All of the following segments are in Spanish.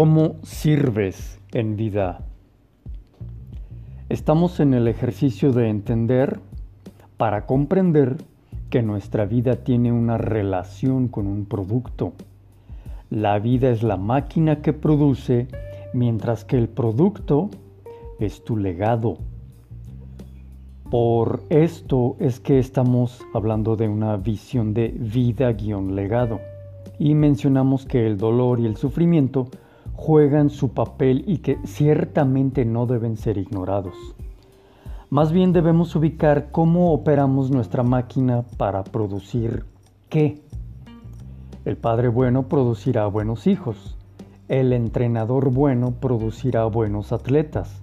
¿Cómo sirves en vida? Estamos en el ejercicio de entender para comprender que nuestra vida tiene una relación con un producto. La vida es la máquina que produce, mientras que el producto es tu legado. Por esto es que estamos hablando de una visión de vida-legado y mencionamos que el dolor y el sufrimiento juegan su papel y que ciertamente no deben ser ignorados. Más bien debemos ubicar cómo operamos nuestra máquina para producir qué. El padre bueno producirá buenos hijos. El entrenador bueno producirá buenos atletas.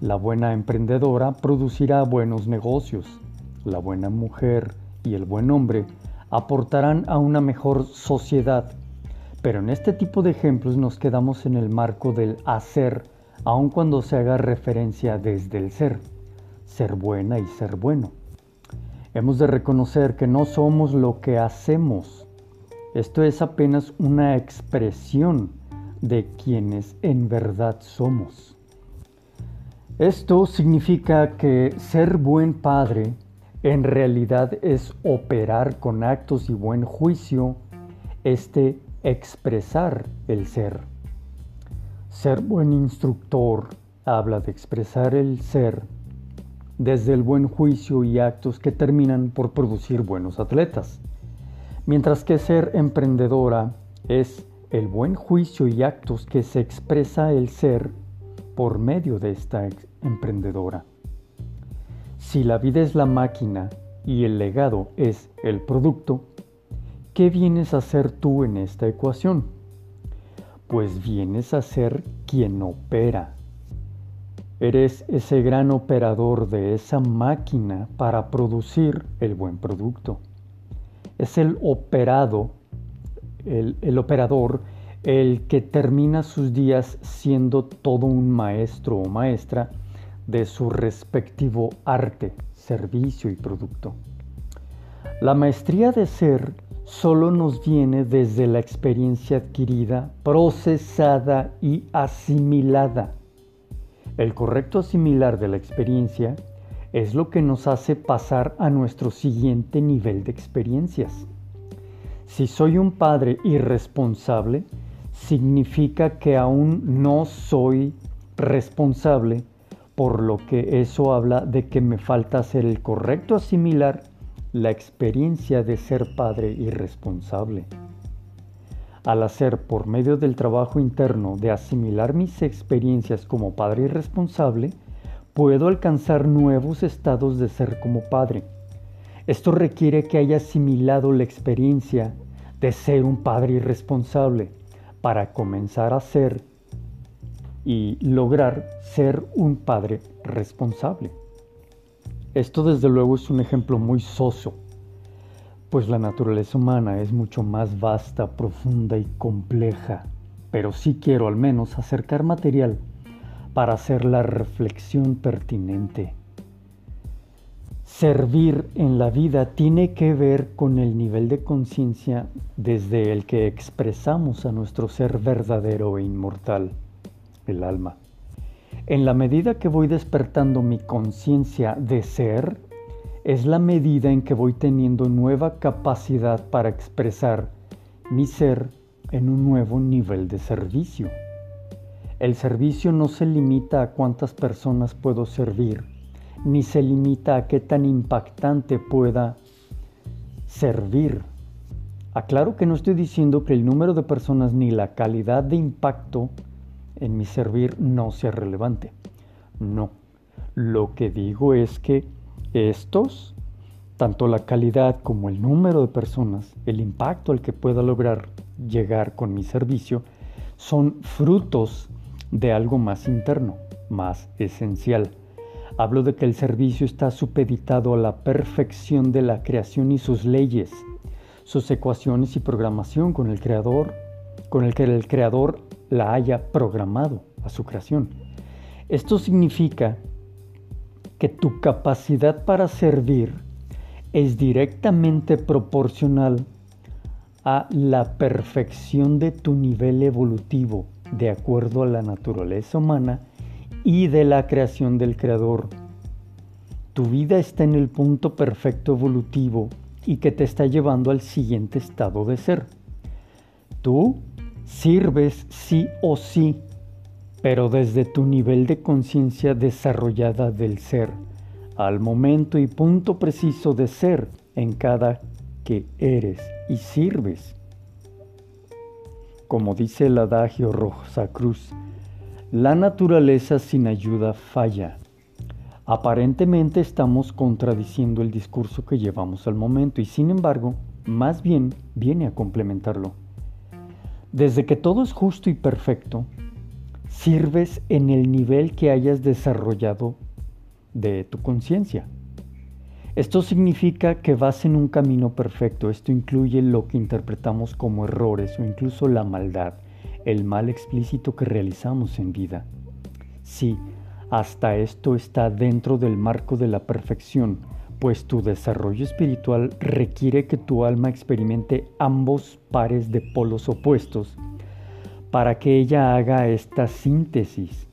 La buena emprendedora producirá buenos negocios. La buena mujer y el buen hombre aportarán a una mejor sociedad pero en este tipo de ejemplos nos quedamos en el marco del hacer, aun cuando se haga referencia desde el ser, ser buena y ser bueno. Hemos de reconocer que no somos lo que hacemos. Esto es apenas una expresión de quienes en verdad somos. Esto significa que ser buen padre en realidad es operar con actos y buen juicio este expresar el ser. Ser buen instructor habla de expresar el ser desde el buen juicio y actos que terminan por producir buenos atletas, mientras que ser emprendedora es el buen juicio y actos que se expresa el ser por medio de esta emprendedora. Si la vida es la máquina y el legado es el producto, ¿Qué vienes a ser tú en esta ecuación? Pues vienes a ser quien opera. Eres ese gran operador de esa máquina para producir el buen producto. Es el operado, el, el operador, el que termina sus días siendo todo un maestro o maestra de su respectivo arte, servicio y producto. La maestría de ser solo nos viene desde la experiencia adquirida, procesada y asimilada. El correcto asimilar de la experiencia es lo que nos hace pasar a nuestro siguiente nivel de experiencias. Si soy un padre irresponsable, significa que aún no soy responsable, por lo que eso habla de que me falta hacer el correcto asimilar la experiencia de ser padre irresponsable. Al hacer por medio del trabajo interno de asimilar mis experiencias como padre irresponsable, puedo alcanzar nuevos estados de ser como padre. Esto requiere que haya asimilado la experiencia de ser un padre irresponsable para comenzar a ser y lograr ser un padre responsable. Esto desde luego es un ejemplo muy soso, pues la naturaleza humana es mucho más vasta, profunda y compleja, pero sí quiero al menos acercar material para hacer la reflexión pertinente. Servir en la vida tiene que ver con el nivel de conciencia desde el que expresamos a nuestro ser verdadero e inmortal, el alma. En la medida que voy despertando mi conciencia de ser, es la medida en que voy teniendo nueva capacidad para expresar mi ser en un nuevo nivel de servicio. El servicio no se limita a cuántas personas puedo servir, ni se limita a qué tan impactante pueda servir. Aclaro que no estoy diciendo que el número de personas ni la calidad de impacto en mi servir no sea relevante. No. Lo que digo es que estos, tanto la calidad como el número de personas, el impacto al que pueda lograr llegar con mi servicio, son frutos de algo más interno, más esencial. Hablo de que el servicio está supeditado a la perfección de la creación y sus leyes, sus ecuaciones y programación con el creador, con el que el creador la haya programado a su creación. Esto significa que tu capacidad para servir es directamente proporcional a la perfección de tu nivel evolutivo de acuerdo a la naturaleza humana y de la creación del Creador. Tu vida está en el punto perfecto evolutivo y que te está llevando al siguiente estado de ser. Tú sirves sí o sí, pero desde tu nivel de conciencia desarrollada del ser, al momento y punto preciso de ser en cada que eres y sirves. Como dice el adagio Rosa Cruz, la naturaleza sin ayuda falla. Aparentemente estamos contradiciendo el discurso que llevamos al momento y sin embargo, más bien viene a complementarlo. Desde que todo es justo y perfecto, sirves en el nivel que hayas desarrollado de tu conciencia. Esto significa que vas en un camino perfecto. Esto incluye lo que interpretamos como errores o incluso la maldad, el mal explícito que realizamos en vida. Sí, hasta esto está dentro del marco de la perfección, pues tu desarrollo espiritual requiere que tu alma experimente ambos pares de polos opuestos para que ella haga esta síntesis,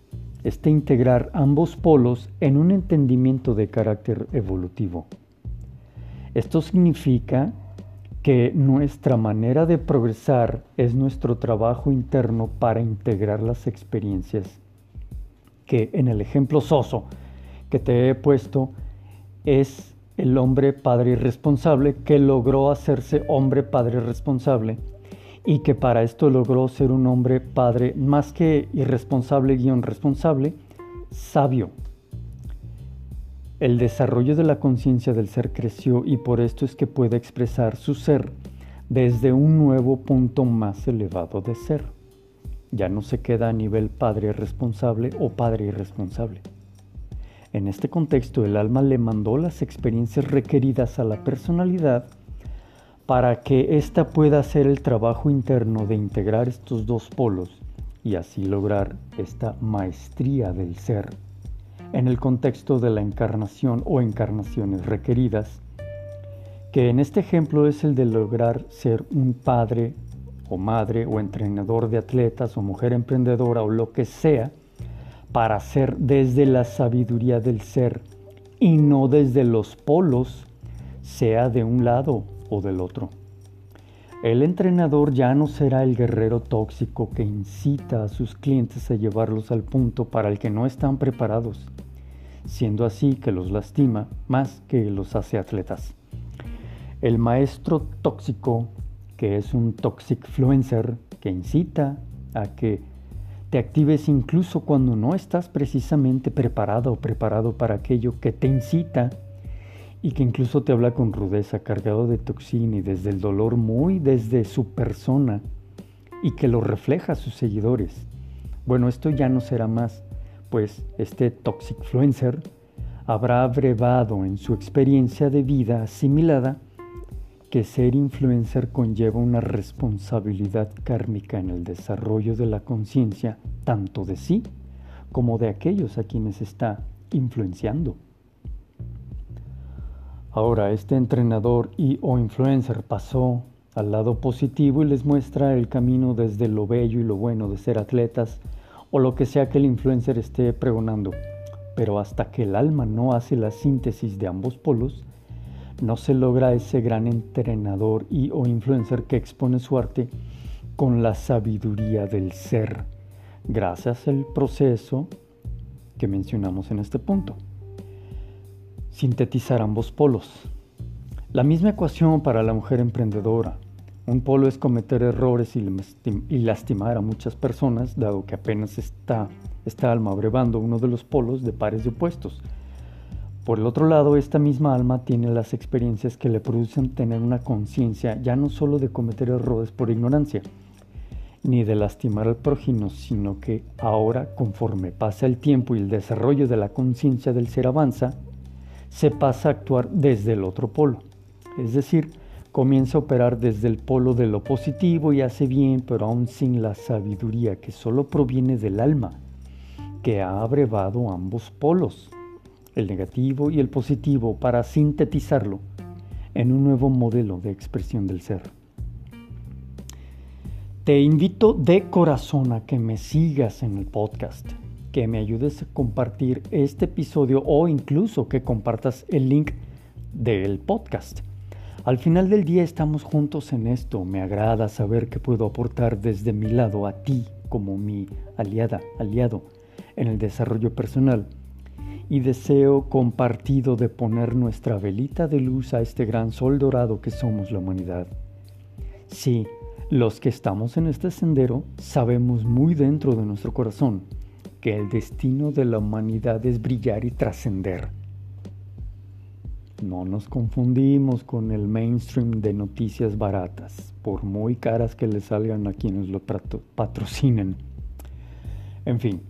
este integrar ambos polos en un entendimiento de carácter evolutivo. Esto significa que nuestra manera de progresar es nuestro trabajo interno para integrar las experiencias que en el ejemplo soso que te he puesto es el hombre padre irresponsable que logró hacerse hombre padre responsable y que para esto logró ser un hombre padre más que irresponsable guion responsable, sabio. El desarrollo de la conciencia del ser creció y por esto es que puede expresar su ser desde un nuevo punto más elevado de ser. Ya no se queda a nivel padre responsable o padre irresponsable. En este contexto, el alma le mandó las experiencias requeridas a la personalidad para que ésta pueda hacer el trabajo interno de integrar estos dos polos y así lograr esta maestría del ser. En el contexto de la encarnación o encarnaciones requeridas, que en este ejemplo es el de lograr ser un padre o madre o entrenador de atletas o mujer emprendedora o lo que sea, para ser desde la sabiduría del ser y no desde los polos, sea de un lado o del otro. El entrenador ya no será el guerrero tóxico que incita a sus clientes a llevarlos al punto para el que no están preparados, siendo así que los lastima más que los hace atletas. El maestro tóxico que es un toxic influencer que incita a que te actives incluso cuando no estás precisamente preparado o preparado para aquello que te incita y que incluso te habla con rudeza, cargado de toxina y desde el dolor muy desde su persona y que lo refleja a sus seguidores. Bueno, esto ya no será más, pues este toxic influencer habrá abrevado en su experiencia de vida asimilada que ser influencer conlleva una responsabilidad kármica en el desarrollo de la conciencia tanto de sí como de aquellos a quienes está influenciando. Ahora, este entrenador y o influencer pasó al lado positivo y les muestra el camino desde lo bello y lo bueno de ser atletas o lo que sea que el influencer esté pregonando. Pero hasta que el alma no hace la síntesis de ambos polos, no se logra ese gran entrenador y o influencer que expone su arte con la sabiduría del ser, gracias al proceso que mencionamos en este punto. Sintetizar ambos polos. La misma ecuación para la mujer emprendedora. Un polo es cometer errores y lastimar a muchas personas, dado que apenas está, está alma abrevando uno de los polos de pares de opuestos. Por el otro lado, esta misma alma tiene las experiencias que le producen tener una conciencia ya no solo de cometer errores por ignorancia, ni de lastimar al prójimo, sino que ahora, conforme pasa el tiempo y el desarrollo de la conciencia del ser avanza, se pasa a actuar desde el otro polo. Es decir, comienza a operar desde el polo de lo positivo y hace bien, pero aún sin la sabiduría que solo proviene del alma, que ha abrevado ambos polos el negativo y el positivo para sintetizarlo en un nuevo modelo de expresión del ser. Te invito de corazón a que me sigas en el podcast, que me ayudes a compartir este episodio o incluso que compartas el link del podcast. Al final del día estamos juntos en esto. Me agrada saber que puedo aportar desde mi lado a ti como mi aliada, aliado en el desarrollo personal. Y deseo compartido de poner nuestra velita de luz a este gran sol dorado que somos la humanidad. Sí, los que estamos en este sendero sabemos muy dentro de nuestro corazón que el destino de la humanidad es brillar y trascender. No nos confundimos con el mainstream de noticias baratas, por muy caras que le salgan a quienes lo patrocinen. En fin,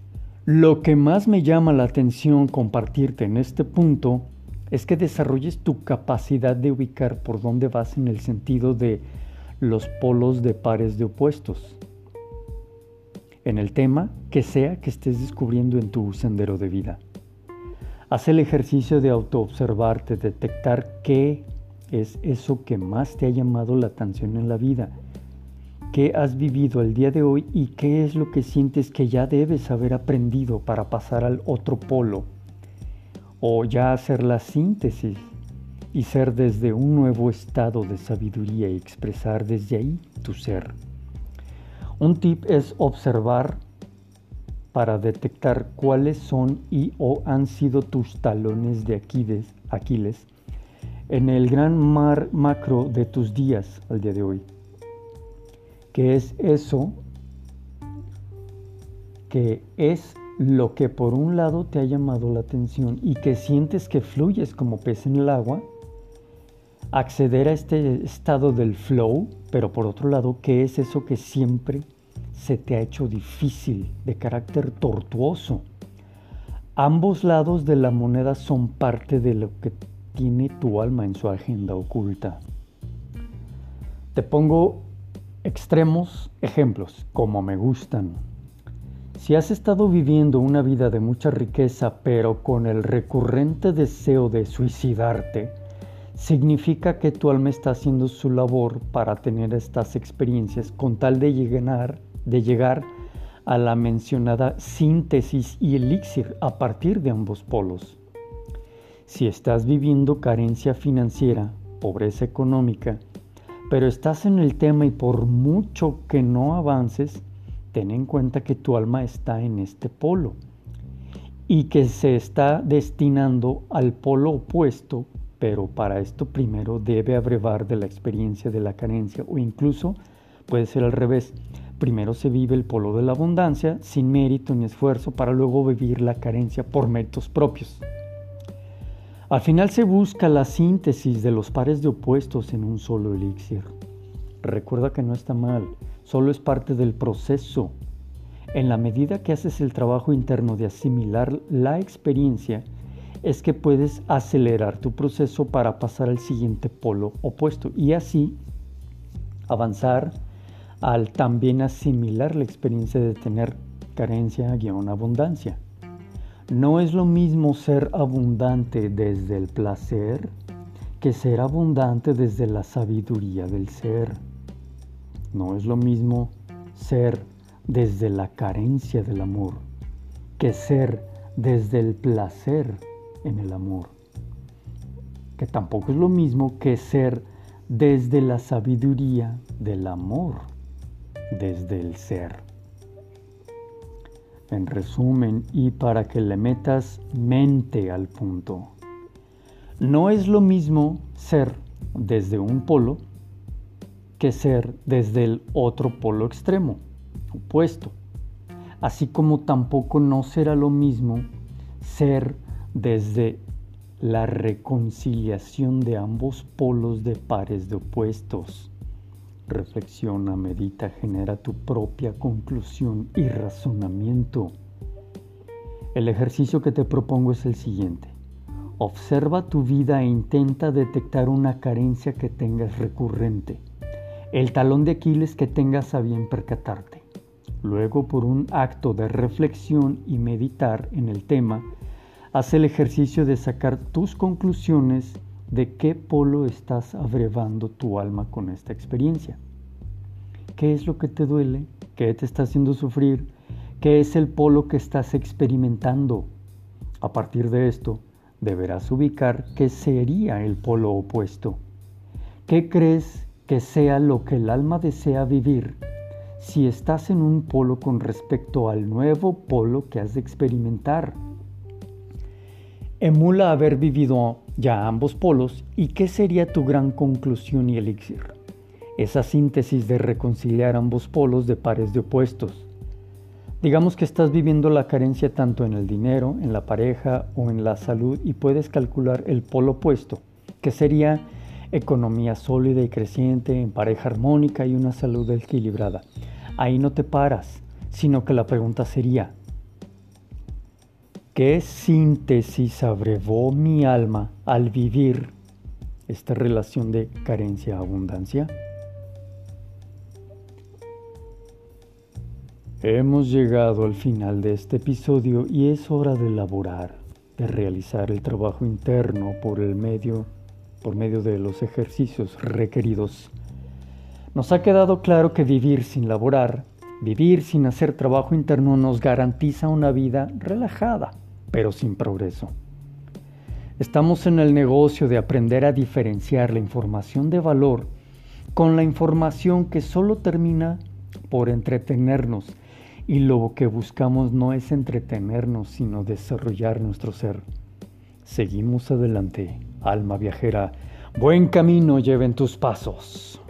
lo que más me llama la atención compartirte en este punto es que desarrolles tu capacidad de ubicar por dónde vas en el sentido de los polos de pares de opuestos. En el tema que sea que estés descubriendo en tu sendero de vida. Haz el ejercicio de autoobservarte, detectar qué es eso que más te ha llamado la atención en la vida, qué has vivido el día de hoy y qué es lo que sientes que ya debes haber aprendido para pasar al otro polo o ya hacer la síntesis y ser desde un nuevo estado de sabiduría y expresar desde ahí tu ser. Un tip es observar para detectar cuáles son y o han sido tus talones de Aquiles, en el gran mar macro de tus días al día de hoy. ¿Qué es eso? Que es lo que por un lado te ha llamado la atención y que sientes que fluyes como pez en el agua acceder a este estado del flow, pero por otro lado, ¿qué es eso que siempre se te ha hecho difícil, de carácter tortuoso? Ambos lados de la moneda son parte de lo que tiene tu alma en su agenda oculta. Te pongo extremos ejemplos, como me gustan. Si has estado viviendo una vida de mucha riqueza, pero con el recurrente deseo de suicidarte, significa que tu alma está haciendo su labor para tener estas experiencias con tal de llegar, a la mencionada síntesis y elixir a partir de ambos polos. Si estás viviendo carencia financiera, pobreza económica, pero estás en el tema y por mucho que no avances, ten en cuenta que tu alma está en este polo y que se está destinando al polo opuesto pero para esto primero debe abrevar de la experiencia de la carencia o incluso puede ser al revés. Primero se vive el polo de la abundancia sin mérito ni esfuerzo para luego vivir la carencia por méritos propios. Al final se busca la síntesis de los pares de opuestos en un solo elixir. Recuerda que no está mal, solo es parte del proceso. En la medida que haces el trabajo interno de asimilar la experiencia, es que puedes acelerar tu proceso para pasar al siguiente polo opuesto y así avanzar al también asimilar la experiencia de tener carencia guion abundancia. No es lo mismo ser abundante desde el placer que ser abundante desde la sabiduría del ser. No es lo mismo ser desde la carencia del amor que ser desde el placer en el amor, que tampoco es lo mismo que ser desde la sabiduría del amor, desde el ser. En resumen, y para que le metas mente al punto, no es lo mismo ser desde un polo que ser desde el otro polo extremo, opuesto. Así como tampoco no será lo mismo ser desde la reconciliación de ambos polos de pares de opuestos. Reflexiona, medita, genera tu propia conclusión y razonamiento. El ejercicio que te propongo es el siguiente. Observa tu vida e intenta detectar una carencia que tengas recurrente, el talón de Aquiles que tengas a bien percatarte. Luego, por un acto de reflexión y meditar en el tema, Haz el ejercicio de sacar tus conclusiones de qué polo estás abrevando tu alma con esta experiencia. qué es lo que te duele, qué te está haciendo sufrir, qué es el polo que estás experimentando. A partir de esto, deberás ubicar qué sería el polo opuesto. ¿Qué crees que sea lo que el alma desea vivir si estás en un polo con respecto al nuevo polo que has de experimentar? Emula haber vivido ya ambos polos y qué sería tu gran conclusión y elixir. Esa síntesis de reconciliar ambos polos de pares de opuestos. Digamos que estás viviendo la carencia tanto en el dinero, en la pareja o en la salud y puedes calcular el polo opuesto, que sería economía sólida y creciente, en pareja armónica y una salud equilibrada. Ahí no te paras, sino que la pregunta sería, ¿Qué síntesis abrevó mi alma al vivir esta relación de carencia-abundancia? Hemos llegado al final de este episodio y es hora de elaborar, de realizar el trabajo interno por el medio, por medio de los ejercicios requeridos. Nos ha quedado claro que vivir sin laborar, vivir sin hacer trabajo interno nos garantiza una vida relajada, pero sin progreso. Estamos en el negocio de aprender a diferenciar la información de valor con la información que solo termina por entretenernos y lo que buscamos no es entretenernos sino desarrollar nuestro ser. Seguimos adelante, alma viajera, buen camino lleven tus pasos.